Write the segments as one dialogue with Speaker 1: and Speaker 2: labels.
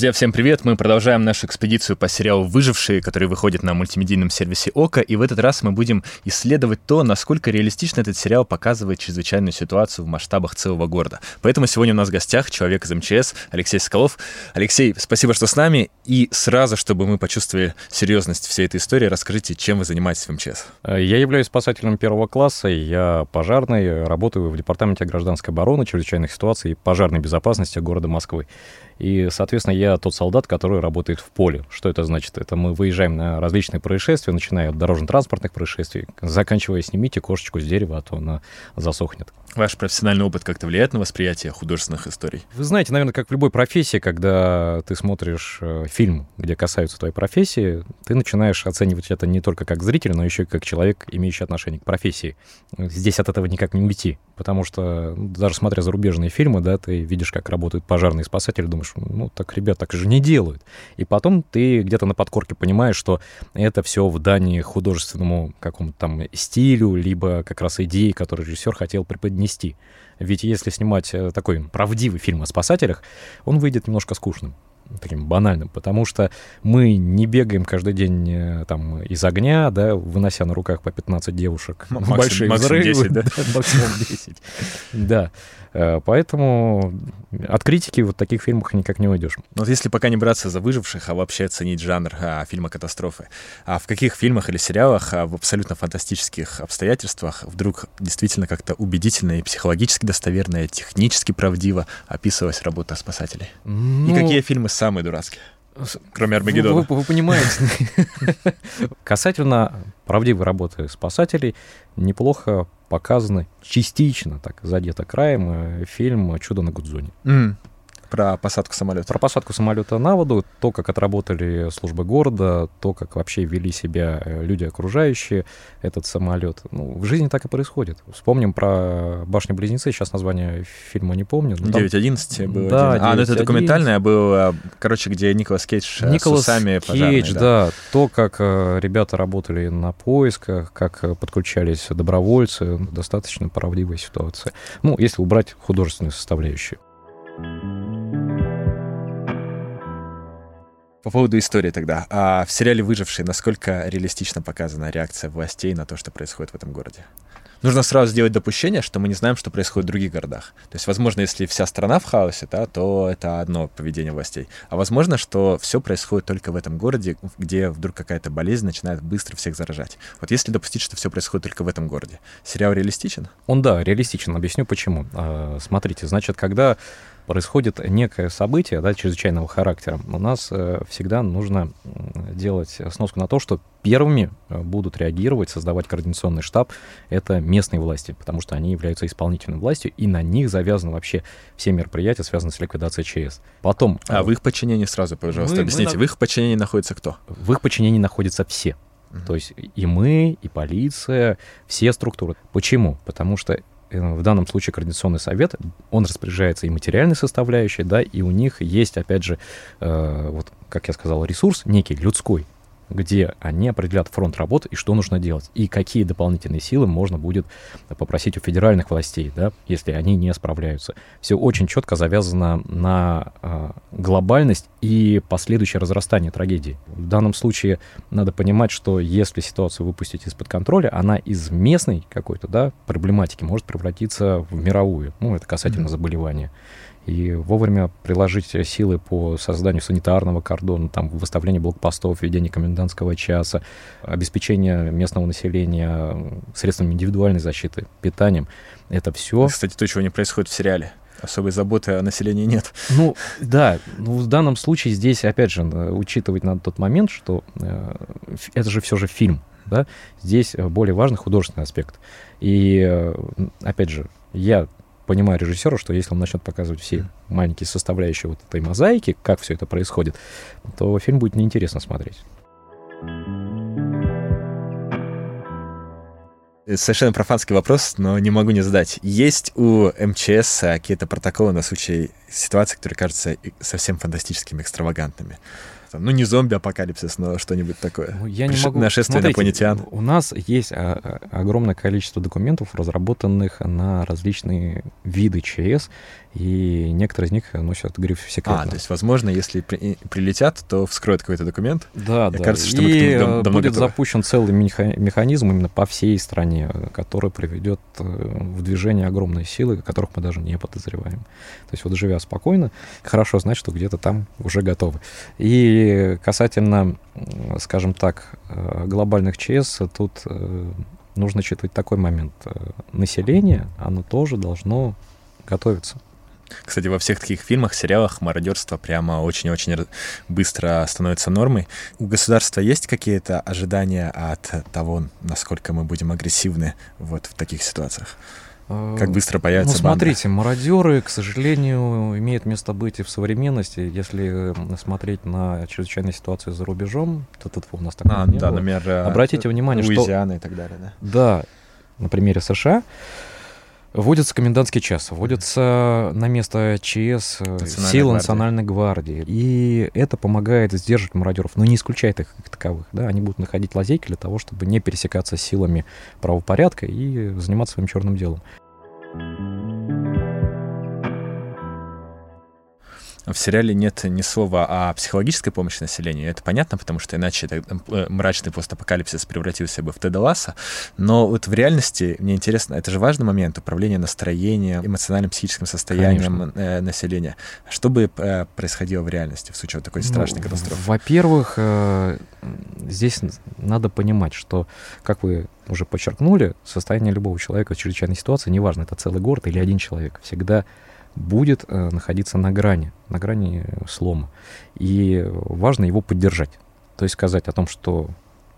Speaker 1: Друзья, всем привет! Мы продолжаем нашу экспедицию по сериалу «Выжившие», который выходит на мультимедийном сервисе ОКО, и в этот раз мы будем исследовать то, насколько реалистично этот сериал показывает чрезвычайную ситуацию в масштабах целого города. Поэтому сегодня у нас в гостях человек из МЧС Алексей Соколов. Алексей, спасибо, что с нами, и сразу, чтобы мы почувствовали серьезность всей этой истории, расскажите, чем вы занимаетесь в МЧС?
Speaker 2: Я являюсь спасателем первого класса, я пожарный, работаю в Департаменте гражданской обороны, чрезвычайных ситуаций и пожарной безопасности города Москвы. И, соответственно, я тот солдат, который работает в поле. Что это значит? Это мы выезжаем на различные происшествия, начиная от дорожно-транспортных происшествий, заканчивая «снимите кошечку с дерева, а то она засохнет».
Speaker 1: Ваш профессиональный опыт как-то влияет на восприятие художественных историй?
Speaker 2: Вы знаете, наверное, как в любой профессии, когда ты смотришь э, фильм, где касаются твоей профессии, ты начинаешь оценивать это не только как зритель, но еще и как человек, имеющий отношение к профессии. Здесь от этого никак не уйти, потому что ну, даже смотря зарубежные фильмы, да, ты видишь, как работают пожарные спасатели, думаешь, ну так ребят так же не делают. И потом ты где-то на подкорке понимаешь, что это все в дании художественному какому-то там стилю, либо как раз идеи, которые режиссер хотел преподнести нести. Ведь если снимать э, такой правдивый фильм о спасателях, он выйдет немножко скучным таким банальным, потому что мы не бегаем каждый день э, там из огня, да, вынося на руках по 15 девушек.
Speaker 1: Максим, большие максимум взрывы, 10, да? да?
Speaker 2: Максимум 10. Да. Э, поэтому от критики вот таких фильмах никак не уйдешь.
Speaker 1: Вот если пока не браться за выживших, а вообще оценить жанр а, фильма катастрофы, а в каких фильмах или сериалах а, в абсолютно фантастических обстоятельствах вдруг действительно как-то убедительно и психологически достоверно, и технически правдиво описывалась работа спасателей? Ну... И какие фильмы самые дурацкие? Кроме Армагеддона.
Speaker 2: Вы, вы, вы понимаете. Касательно правдивой работы спасателей, неплохо показаны частично, так задето краем, э, фильм «Чудо на Гудзоне».
Speaker 1: Mm. Про посадку самолета.
Speaker 2: Про посадку самолета на воду, то, как отработали службы города, то, как вообще вели себя э, люди, окружающие этот самолет. Ну, в жизни так и происходит. Вспомним про башни-близнецы, сейчас название фильма не помню.
Speaker 1: 9.11
Speaker 2: там...
Speaker 1: было.
Speaker 2: Да,
Speaker 1: один. А, ну это документальное было, короче, где Николас Кейдж
Speaker 2: Николас
Speaker 1: с усами
Speaker 2: Кейдж, да. да. То, как э, ребята работали на поисках, как подключались добровольцы, достаточно правдивая ситуация. Ну, если убрать художественную составляющую.
Speaker 1: По поводу истории тогда. А в сериале «Выжившие» насколько реалистично показана реакция властей на то, что происходит в этом городе? Нужно сразу сделать допущение, что мы не знаем, что происходит в других городах. То есть, возможно, если вся страна в хаосе, да, то это одно поведение властей. А возможно, что все происходит только в этом городе, где вдруг какая-то болезнь начинает быстро всех заражать. Вот если допустить, что все происходит только в этом городе, сериал реалистичен?
Speaker 2: Он, да, реалистичен. Объясню почему. А, смотрите, значит, когда происходит некое событие да, чрезвычайного характера, у нас э, всегда нужно делать сноску на то, что первыми э, будут реагировать, создавать координационный штаб, это местные власти, потому что они являются исполнительной властью, и на них завязаны вообще все мероприятия, связанные с ликвидацией ЧС. Потом...
Speaker 1: А в их подчинении сразу, пожалуйста, мы, объясните, мы... в их подчинении находится кто?
Speaker 2: В их подчинении находятся все. То есть и мы, и полиция, все структуры. Почему? Потому что Э, в данном случае Координационный совет, он распоряжается и материальной составляющей, да, и у них есть, опять же, э, вот, как я сказал, ресурс некий людской, где они определят фронт работы и что нужно делать, и какие дополнительные силы можно будет попросить у федеральных властей, да, если они не справляются. Все очень четко завязано на э, глобальность и последующее разрастание трагедии. В данном случае надо понимать, что если ситуацию выпустить из-под контроля, она из местной какой-то да, проблематики может превратиться в мировую. Ну, это касательно mm-hmm. заболевания и вовремя приложить силы по созданию санитарного кордона, там, выставление блокпостов, введение комендантского часа, обеспечение местного населения средствами индивидуальной защиты, питанием. Это все...
Speaker 1: Кстати, то, чего не происходит в сериале особой заботы о населении нет.
Speaker 2: Ну, да, ну, в данном случае здесь, опять же, учитывать надо тот момент, что э, это же все же фильм, да, здесь более важный художественный аспект. И, э, опять же, я понимаю режиссера, что если он начнет показывать все маленькие составляющие вот этой мозаики, как все это происходит, то фильм будет неинтересно смотреть.
Speaker 1: Совершенно профанский вопрос, но не могу не задать. Есть у МЧС какие-то протоколы на случай ситуаций, которые кажутся совсем фантастическими, экстравагантными? Там, ну не зомби-апокалипсис, но что-нибудь такое. Ну,
Speaker 2: я не могу...
Speaker 1: Нашествие Смотрите, инопланетян.
Speaker 2: У нас есть а, а, огромное количество документов, разработанных на различные виды ЧС, и некоторые из них носят гриф секретно.
Speaker 1: А, то есть, возможно, если при, прилетят, то вскроют какой-то документ.
Speaker 2: Да, да. Кажется, что и мы к этому давно будет готовы. запущен целый механизм именно по всей стране, который приведет э, в движение огромные силы, которых мы даже не подозреваем. То есть вот живя спокойно, хорошо знать, что где-то там уже готовы. И касательно, скажем так, э, глобальных ЧС, тут э, нужно учитывать такой момент. Население, оно тоже должно готовиться.
Speaker 1: Кстати, во всех таких фильмах, сериалах мародерство прямо очень-очень быстро становится нормой. У государства есть какие-то ожидания от того, насколько мы будем агрессивны вот в таких ситуациях? Как э, быстро появится
Speaker 2: Ну, смотрите, банда? мародеры, к сожалению, имеют место быть и в современности. Если смотреть на чрезвычайные ситуации за рубежом, то тут у нас такого а, не да, было. например, э,
Speaker 1: Обратите внимание, Луизиана что... и так далее, да?
Speaker 2: Да, на примере США Вводится комендантский час, вводится на место ЧС э, силы Национальной гвардии. И это помогает сдерживать мародеров, но не исключает их как таковых. Да? Они будут находить лазейки для того, чтобы не пересекаться силами правопорядка и заниматься своим черным делом.
Speaker 1: В сериале нет ни слова о психологической помощи населению. Это понятно, потому что иначе это, э, мрачный постапокалипсис превратился бы в Теда Ласса. Но вот в реальности, мне интересно, это же важный момент управления настроением, эмоциональным психическим состоянием Конечно. Э, населения. Что бы э, происходило в реальности в случае вот такой ну, страшной ну, катастрофы?
Speaker 2: Во-первых, здесь надо понимать, что, как вы уже подчеркнули, состояние любого человека в чрезвычайной ситуации, неважно, это целый город или один человек, всегда будет э, находиться на грани, на грани слома. И важно его поддержать. То есть сказать о том, что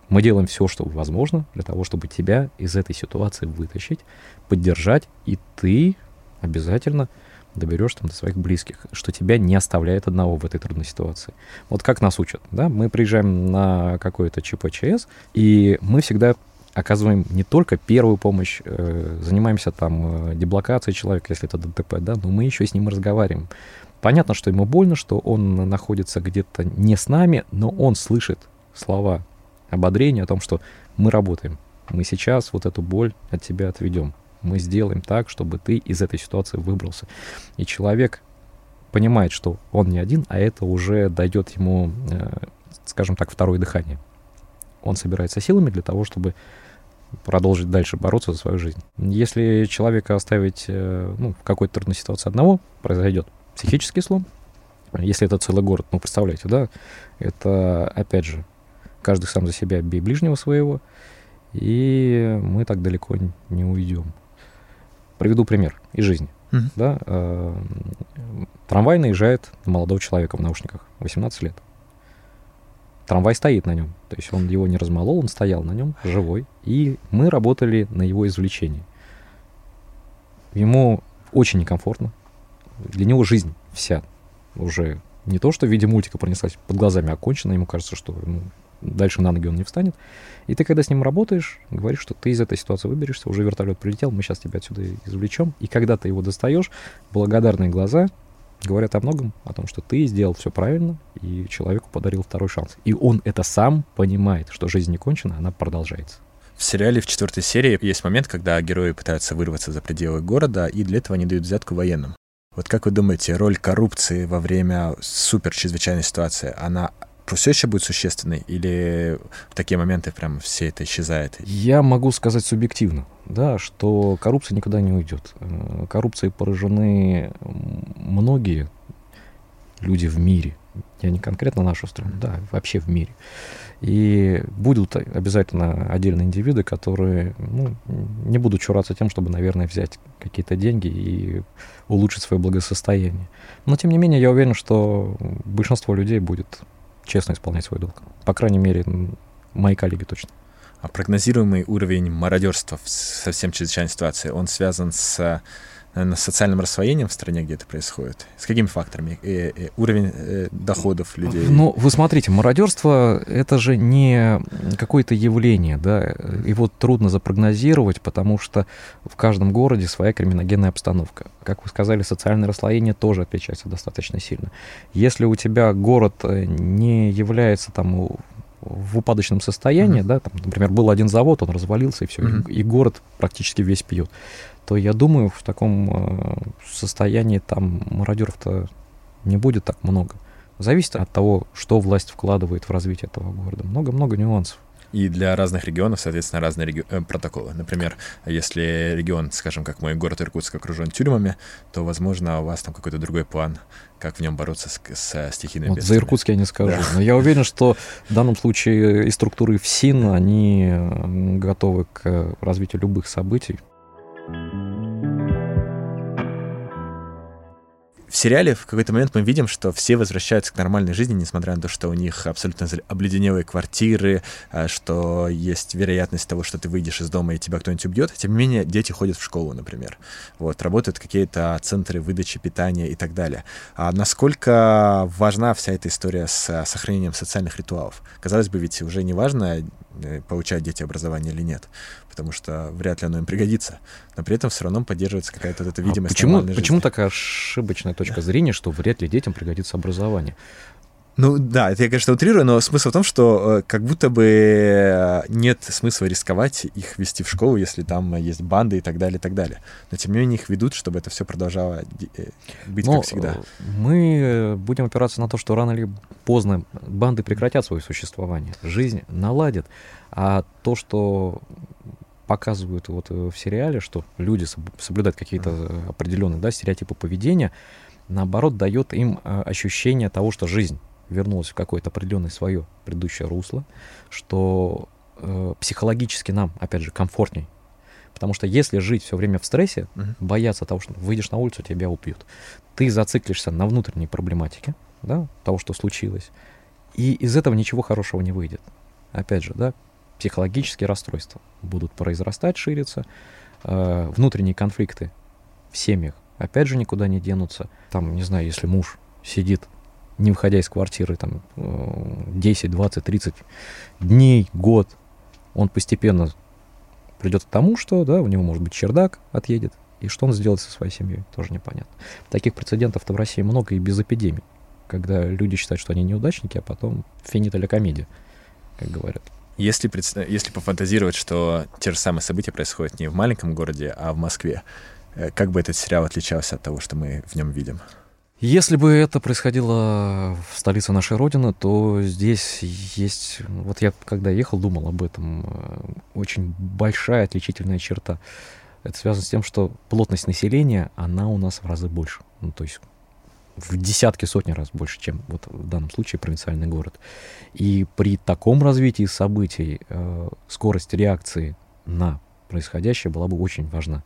Speaker 2: мы делаем все, что возможно для того, чтобы тебя из этой ситуации вытащить, поддержать, и ты обязательно доберешь там до своих близких, что тебя не оставляет одного в этой трудной ситуации. Вот как нас учат, да, мы приезжаем на какой-то ЧПЧС, и мы всегда оказываем не только первую помощь, э, занимаемся там э, деблокацией человека, если это ДТП, да, но мы еще с ним разговариваем. Понятно, что ему больно, что он находится где-то не с нами, но он слышит слова ободрения о том, что мы работаем. Мы сейчас вот эту боль от тебя отведем. Мы сделаем так, чтобы ты из этой ситуации выбрался. И человек понимает, что он не один, а это уже дает ему, э, скажем так, второе дыхание. Он собирается силами для того, чтобы продолжить дальше бороться за свою жизнь. Если человека оставить э, ну, в какой-то трудной ситуации одного, произойдет психический слом. Если это целый город, ну, представляете, да, это, опять же, каждый сам за себя бей ближнего своего, и мы так далеко не уйдем. Приведу пример из жизни. Mm-hmm. Да, э, трамвай наезжает на молодого человека в наушниках, 18 лет. Трамвай стоит на нем. То есть он его не размолол, он стоял на нем, живой. И мы работали на его извлечении. Ему очень некомфортно. Для него жизнь вся уже не то, что в виде мультика пронеслась под глазами окончена, ему кажется, что ну, дальше на ноги он не встанет. И ты, когда с ним работаешь, говоришь, что ты из этой ситуации выберешься, уже вертолет прилетел, мы сейчас тебя отсюда извлечем. И когда ты его достаешь, благодарные глаза говорят о многом, о том, что ты сделал все правильно, и человеку подарил второй шанс. И он это сам понимает, что жизнь не кончена, она продолжается.
Speaker 1: В сериале в четвертой серии есть момент, когда герои пытаются вырваться за пределы города, и для этого они дают взятку военным. Вот как вы думаете, роль коррупции во время супер чрезвычайной ситуации, она все еще будет существенной или в такие моменты прям все это исчезает?
Speaker 2: Я могу сказать субъективно, да, что коррупция никуда не уйдет. Э, коррупцией поражены многие люди в мире. Я не конкретно нашу страну, да, вообще в мире. И будут обязательно отдельные индивиды, которые ну, не будут чураться тем, чтобы, наверное, взять какие-то деньги и улучшить свое благосостояние. Но, тем не менее, я уверен, что большинство людей будет честно исполнять свой долг. По крайней мере, мои коллеги точно.
Speaker 1: А прогнозируемый уровень мародерства в совсем чрезвычайной ситуации, он связан с наверное, с социальным рассвоением в стране, где это происходит? С какими факторами? И, и уровень э, доходов людей?
Speaker 2: Ну, вы смотрите, мародерство — это же не какое-то явление, да, его трудно запрогнозировать, потому что в каждом городе своя криминогенная обстановка. Как вы сказали, социальное расслоение тоже отличается достаточно сильно. Если у тебя город э, не является там в упадочном состоянии, mm-hmm. да, там, например, был один завод, он развалился, и все, mm-hmm. и, и город практически весь пьет то я думаю, в таком э, состоянии там мародеров-то не будет так много. Зависит от того, что власть вкладывает в развитие этого города. Много-много нюансов.
Speaker 1: И для разных регионов, соответственно, разные реги... э, протоколы. Например, если регион, скажем, как мой город Иркутск окружен тюрьмами, то, возможно, у вас там какой-то другой план, как в нем бороться с, с стихийными
Speaker 2: вот За Иркутск я не скажу. Да. Но я уверен, что в данном случае и структуры ФСИН, они готовы к развитию любых событий.
Speaker 1: В сериале в какой-то момент мы видим, что все возвращаются к нормальной жизни, несмотря на то, что у них абсолютно обледенелые квартиры, а, что есть вероятность того, что ты выйдешь из дома и тебя кто-нибудь убьет. Тем не менее, дети ходят в школу, например. Вот, работают какие-то центры выдачи питания и так далее. А насколько важна вся эта история с сохранением социальных ритуалов? Казалось бы, ведь уже не важно, э, получают дети образование или нет потому что вряд ли оно им пригодится. Но при этом все равно поддерживается какая-то вот эта а видимость.
Speaker 2: А почему, почему такая ошибочная точка зрения, что вряд ли детям пригодится образование?
Speaker 1: Ну да, это я, конечно, утрирую, но смысл в том, что э, как будто бы э, нет смысла рисковать их вести в школу, если там есть банды и так далее, и так далее. Но тем не менее их ведут, чтобы это все продолжало э, быть но как всегда.
Speaker 2: Мы будем опираться на то, что рано или поздно банды прекратят свое существование, жизнь наладит. А то, что показывают вот в сериале, что люди соблюдают какие-то определенные да, стереотипы поведения, наоборот, дает им ощущение того, что жизнь вернулась в какое-то определенное свое предыдущее русло, что э, психологически нам, опять же, комфортней. Потому что если жить все время в стрессе, uh-huh. бояться того, что выйдешь на улицу, тебя убьют, ты зациклишься на внутренней проблематике, да, того, что случилось, и из этого ничего хорошего не выйдет. Опять же, да, психологические расстройства будут произрастать, шириться, э, внутренние конфликты в семьях, опять же, никуда не денутся. Там, не знаю, если муж сидит не выходя из квартиры, там, 10, 20, 30 дней, год, он постепенно придет к тому, что, да, у него, может быть, чердак отъедет, и что он сделает со своей семьей, тоже непонятно. Таких прецедентов-то в России много и без эпидемий, когда люди считают, что они неудачники, а потом финита комедия, как говорят.
Speaker 1: Если, если пофантазировать, что те же самые события происходят не в маленьком городе, а в Москве, э, как бы этот сериал отличался от того, что мы в нем видим?
Speaker 2: Если бы это происходило в столице нашей Родины, то здесь есть... Вот я когда ехал, думал об этом. Э, очень большая отличительная черта. Это связано с тем, что плотность населения, она у нас в разы больше. Ну, то есть в десятки, сотни раз больше, чем вот в данном случае провинциальный город. И при таком развитии событий э, скорость реакции на происходящее была бы очень важна.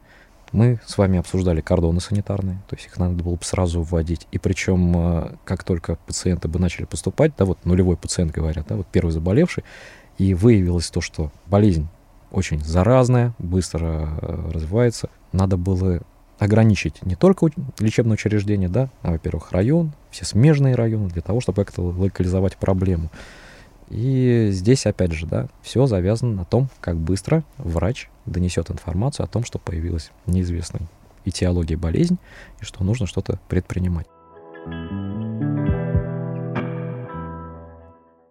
Speaker 2: Мы с вами обсуждали кордоны санитарные, то есть их надо было бы сразу вводить. И причем, э, как только пациенты бы начали поступать, да, вот нулевой пациент, говорят, да, вот первый заболевший, и выявилось то, что болезнь очень заразная, быстро э, развивается, надо было ограничить не только лечебное учреждение, да, а, во-первых, район, все смежные районы, для того, чтобы как-то локализовать проблему. И здесь, опять же, да, все завязано на том, как быстро врач донесет информацию о том, что появилась неизвестная этиология болезнь и что нужно что-то предпринимать.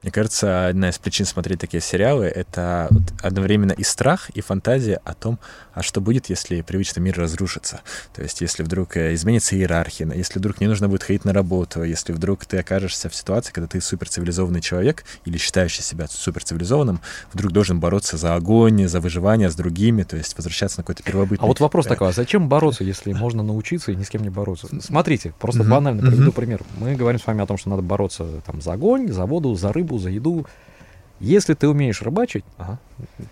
Speaker 1: Мне кажется, одна из причин смотреть такие сериалы — это вот одновременно и страх, и фантазия о том, а что будет, если привычный мир разрушится. То есть если вдруг э, изменится иерархия, если вдруг не нужно будет ходить на работу, если вдруг ты окажешься в ситуации, когда ты суперцивилизованный человек или считающий себя суперцивилизованным, вдруг должен бороться за огонь, за выживание с другими, то есть возвращаться на какой-то первобытный...
Speaker 2: А вот вопрос такой, а зачем бороться, если можно научиться и ни с кем не бороться? Смотрите, просто банально приведу пример. Мы говорим с вами о том, что надо бороться там, за огонь, за воду, за рыбу, рыбу, за еду. Если ты умеешь рыбачить, ага.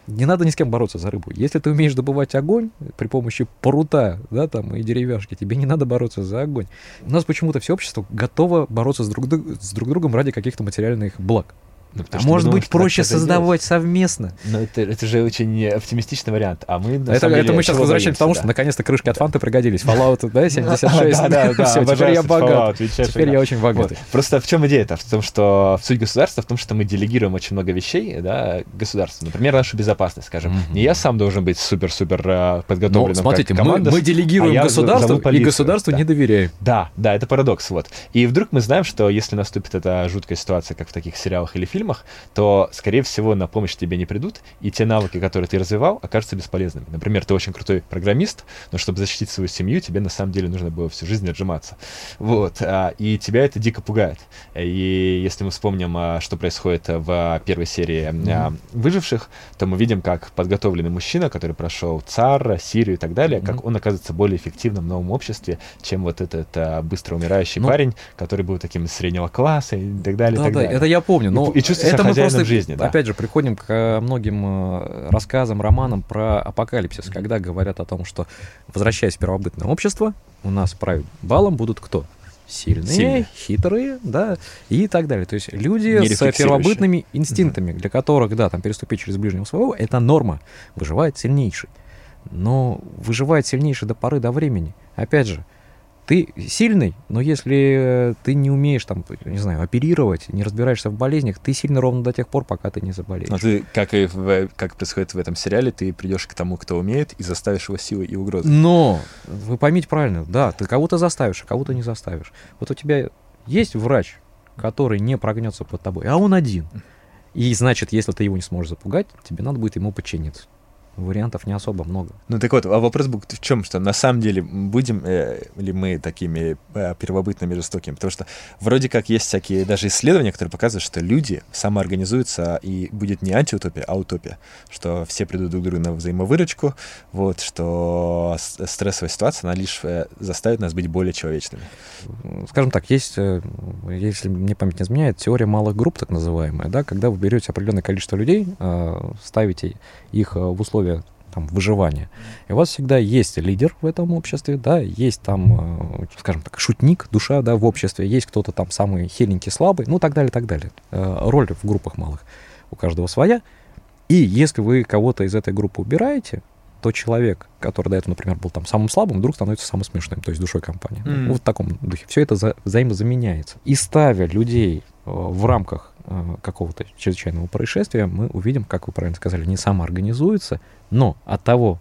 Speaker 2: не надо ни с кем бороться за рыбу. Если ты умеешь добывать огонь при помощи прута, да, там, и деревяшки, тебе не надо бороться за огонь. У нас почему-то все общество готово бороться с друг, с друг другом ради каких-то материальных благ.
Speaker 1: Ну, а может быть, проще создавать совместно. Но это, это же очень оптимистичный вариант. А мы,
Speaker 2: это, деле, это мы сейчас возвращаемся к тому, что наконец-то крышки от фанты пригодились. Fallout, да, 76. Да, да, да. Все, теперь я богат. Теперь я очень богатый.
Speaker 1: Просто в чем идея-то? В том, что суть государства в том, что мы делегируем очень много вещей, да, государству. Например, нашу безопасность, скажем. Не я сам должен быть супер-супер э, подготовленным
Speaker 2: смотрите, мы делегируем а государству, и государству не доверяем.
Speaker 1: Да, да, это парадокс, вот. И вдруг мы знаем, что если наступит эта жуткая ситуация, как в таких сериалах или фильмах, фильмах, то, скорее всего, на помощь тебе не придут, и те навыки, которые ты развивал, окажутся бесполезными. Например, ты очень крутой программист, но чтобы защитить свою семью, тебе на самом деле нужно было всю жизнь отжиматься. Вот. А, и тебя это дико пугает. И если мы вспомним, а, что происходит в первой серии mm-hmm. «Выживших», то мы видим, как подготовленный мужчина, который прошел ЦАР, Сирию и так далее, mm-hmm. как он оказывается более эффективным в новом обществе, чем вот этот быстро умирающий ну, парень, который был таким среднего класса и так далее. Да, и так
Speaker 2: да,
Speaker 1: далее.
Speaker 2: это я помню. Но
Speaker 1: и, и чувствуется это мы просто, жизни,
Speaker 2: да. опять же, приходим к многим э, рассказам, романам про апокалипсис, когда говорят о том, что, возвращаясь в первобытное общество, у нас править балом будут кто? Сильные, Сильные, хитрые, да, и так далее. То есть люди с первобытными инстинктами, для которых, да, там переступить через ближнего своего, это норма. Выживает сильнейший. Но выживает сильнейший до поры до времени. Опять же, ты сильный, но если ты не умеешь там, не знаю, оперировать, не разбираешься в болезнях, ты сильно ровно до тех пор, пока ты не заболеешь.
Speaker 1: Но ты, как и в, как происходит в этом сериале, ты придешь к тому, кто умеет, и заставишь его силой и угрозой.
Speaker 2: Но, вы поймите правильно, да, ты кого-то заставишь, а кого-то не заставишь. Вот у тебя есть врач, который не прогнется под тобой, а он один. И значит, если ты его не сможешь запугать, тебе надо будет ему подчиниться вариантов не особо много.
Speaker 1: Ну так вот, а вопрос был в чем, что на самом деле будем э, ли мы такими э, первобытными жестокими? Потому что вроде как есть всякие даже исследования, которые показывают, что люди самоорганизуются, и будет не антиутопия, а утопия. Что все придут друг к другу на взаимовыручку, вот, что стрессовая ситуация, она лишь э, заставит нас быть более человечными.
Speaker 2: Скажем так, есть, э, если мне память не изменяет, теория малых групп, так называемая, да, когда вы берете определенное количество людей, э, ставите их в условия условия там, выживания. И у вас всегда есть лидер в этом обществе, да, есть там, э, скажем так, шутник, душа, да, в обществе, есть кто-то там самый хиленький, слабый, ну, так далее, так далее. Э, роль в группах малых у каждого своя. И если вы кого-то из этой группы убираете, то человек, который до этого, например, был там самым слабым, вдруг становится самым смешным, то есть душой компании. Mm. Вот в таком духе. Все это за, взаимозаменяется. И ставя людей э, в рамках Э, какого-то чрезвычайного происшествия, мы увидим, как вы правильно сказали, не самоорганизуются, но от того,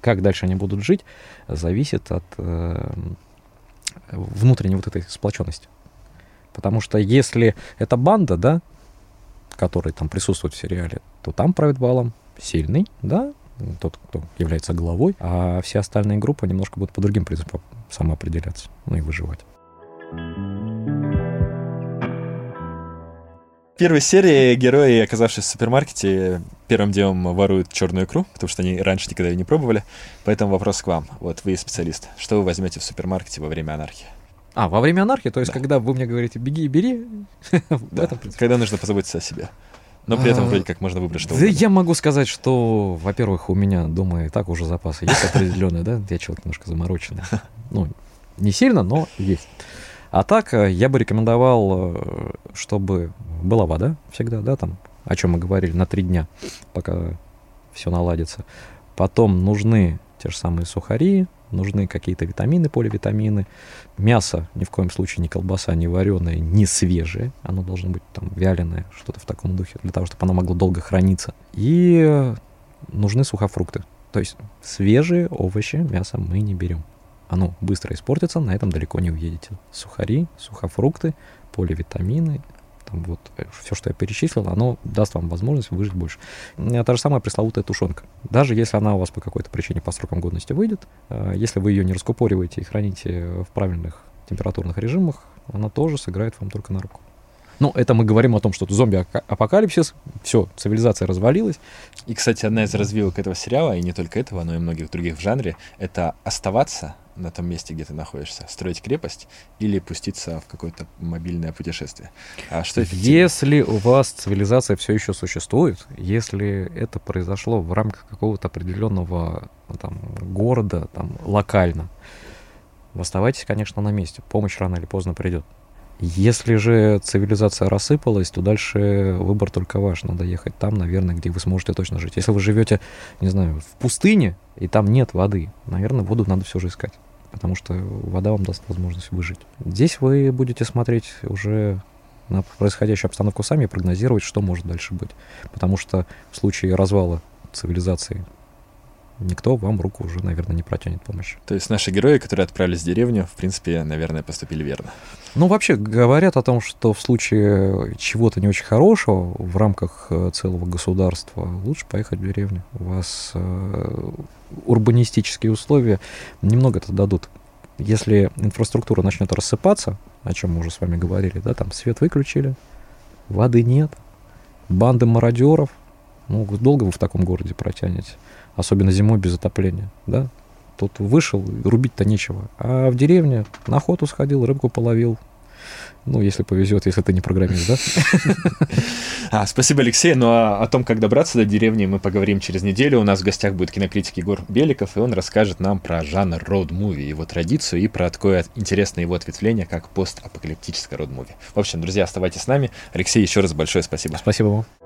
Speaker 2: как дальше они будут жить, зависит от э, внутренней вот этой сплоченности. Потому что если это банда, да, которая там присутствует в сериале, то там правит балом сильный, да, тот, кто является главой, а все остальные группы немножко будут по другим принципам самоопределяться, ну и выживать
Speaker 1: первой серии герои, оказавшись в супермаркете, первым делом воруют черную икру, потому что они раньше никогда ее не пробовали. Поэтому вопрос к вам. Вот вы специалист. Что вы возьмете в супермаркете во время анархии?
Speaker 2: А, во время анархии? То есть, да. когда вы мне говорите, беги и бери?
Speaker 1: Да, когда нужно позаботиться о себе. Но при этом вроде как можно выбрать что
Speaker 2: Да я могу сказать, что, во-первых, у меня дома и так уже запасы есть определенные, да? Я человек немножко замороченный. Ну, не сильно, но есть. А так, э, я бы рекомендовал, э, чтобы была вода всегда, да, там, о чем мы говорили, на три дня, пока все наладится. Потом нужны те же самые сухари, нужны какие-то витамины, поливитамины. Мясо ни в коем случае не колбаса, не вареное, не свежее. Оно должно быть там вяленое, что-то в таком духе, для того, чтобы оно могло долго храниться. И нужны сухофрукты. То есть свежие овощи, мясо мы не берем оно быстро испортится, на этом далеко не уедете. Сухари, сухофрукты, поливитамины, там вот э, все, что я перечислил, оно даст вам возможность выжить больше. Та же самая пресловутая тушенка. Даже если она у вас по какой-то причине по срокам годности выйдет, э, если вы ее не раскупориваете и храните в правильных температурных режимах, она тоже сыграет вам только на руку. Ну, это мы говорим о том, что зомби-апокалипсис, все, цивилизация развалилась.
Speaker 1: И, кстати, одна из развилок этого сериала, и не только этого, но и многих других в жанре, это оставаться на том месте, где ты находишься, строить крепость или пуститься в какое-то мобильное путешествие.
Speaker 2: А что Если у вас цивилизация все еще существует, если это произошло в рамках какого-то определенного там, города, там, локально, оставайтесь, конечно, на месте. Помощь рано или поздно придет. Если же цивилизация рассыпалась, то дальше выбор только ваш. Надо ехать там, наверное, где вы сможете точно жить. Если вы живете, не знаю, в пустыне, и там нет воды, наверное, воду надо все же искать. Потому что вода вам даст возможность выжить. Здесь вы будете смотреть уже на происходящую обстановку сами и прогнозировать, что может дальше быть. Потому что в случае развала цивилизации никто вам руку уже, наверное, не протянет помощи.
Speaker 1: То есть наши герои, которые отправились в деревню, в принципе, наверное, поступили верно.
Speaker 2: Ну, вообще говорят о том, что в случае чего-то не очень хорошего в рамках э, целого государства лучше поехать в деревню. У вас э, урбанистические условия немного это дадут. Если инфраструктура начнет рассыпаться, о чем мы уже с вами говорили, да, там свет выключили, воды нет, банды мародеров, ну, долго вы в таком городе протянете, особенно зимой без отопления, да, тут вышел, рубить-то нечего. А в деревне на охоту сходил, рыбку половил, ну, если повезет, если ты не программист, да?
Speaker 1: А, спасибо, Алексей. Ну, а о том, как добраться до деревни, мы поговорим через неделю. У нас в гостях будет кинокритик Егор Беликов, и он расскажет нам про жанр роуд-муви, его традицию и про такое интересное его ответвление, как постапокалиптическое роуд-муви. В общем, друзья, оставайтесь с нами. Алексей, еще раз большое спасибо.
Speaker 2: Спасибо вам.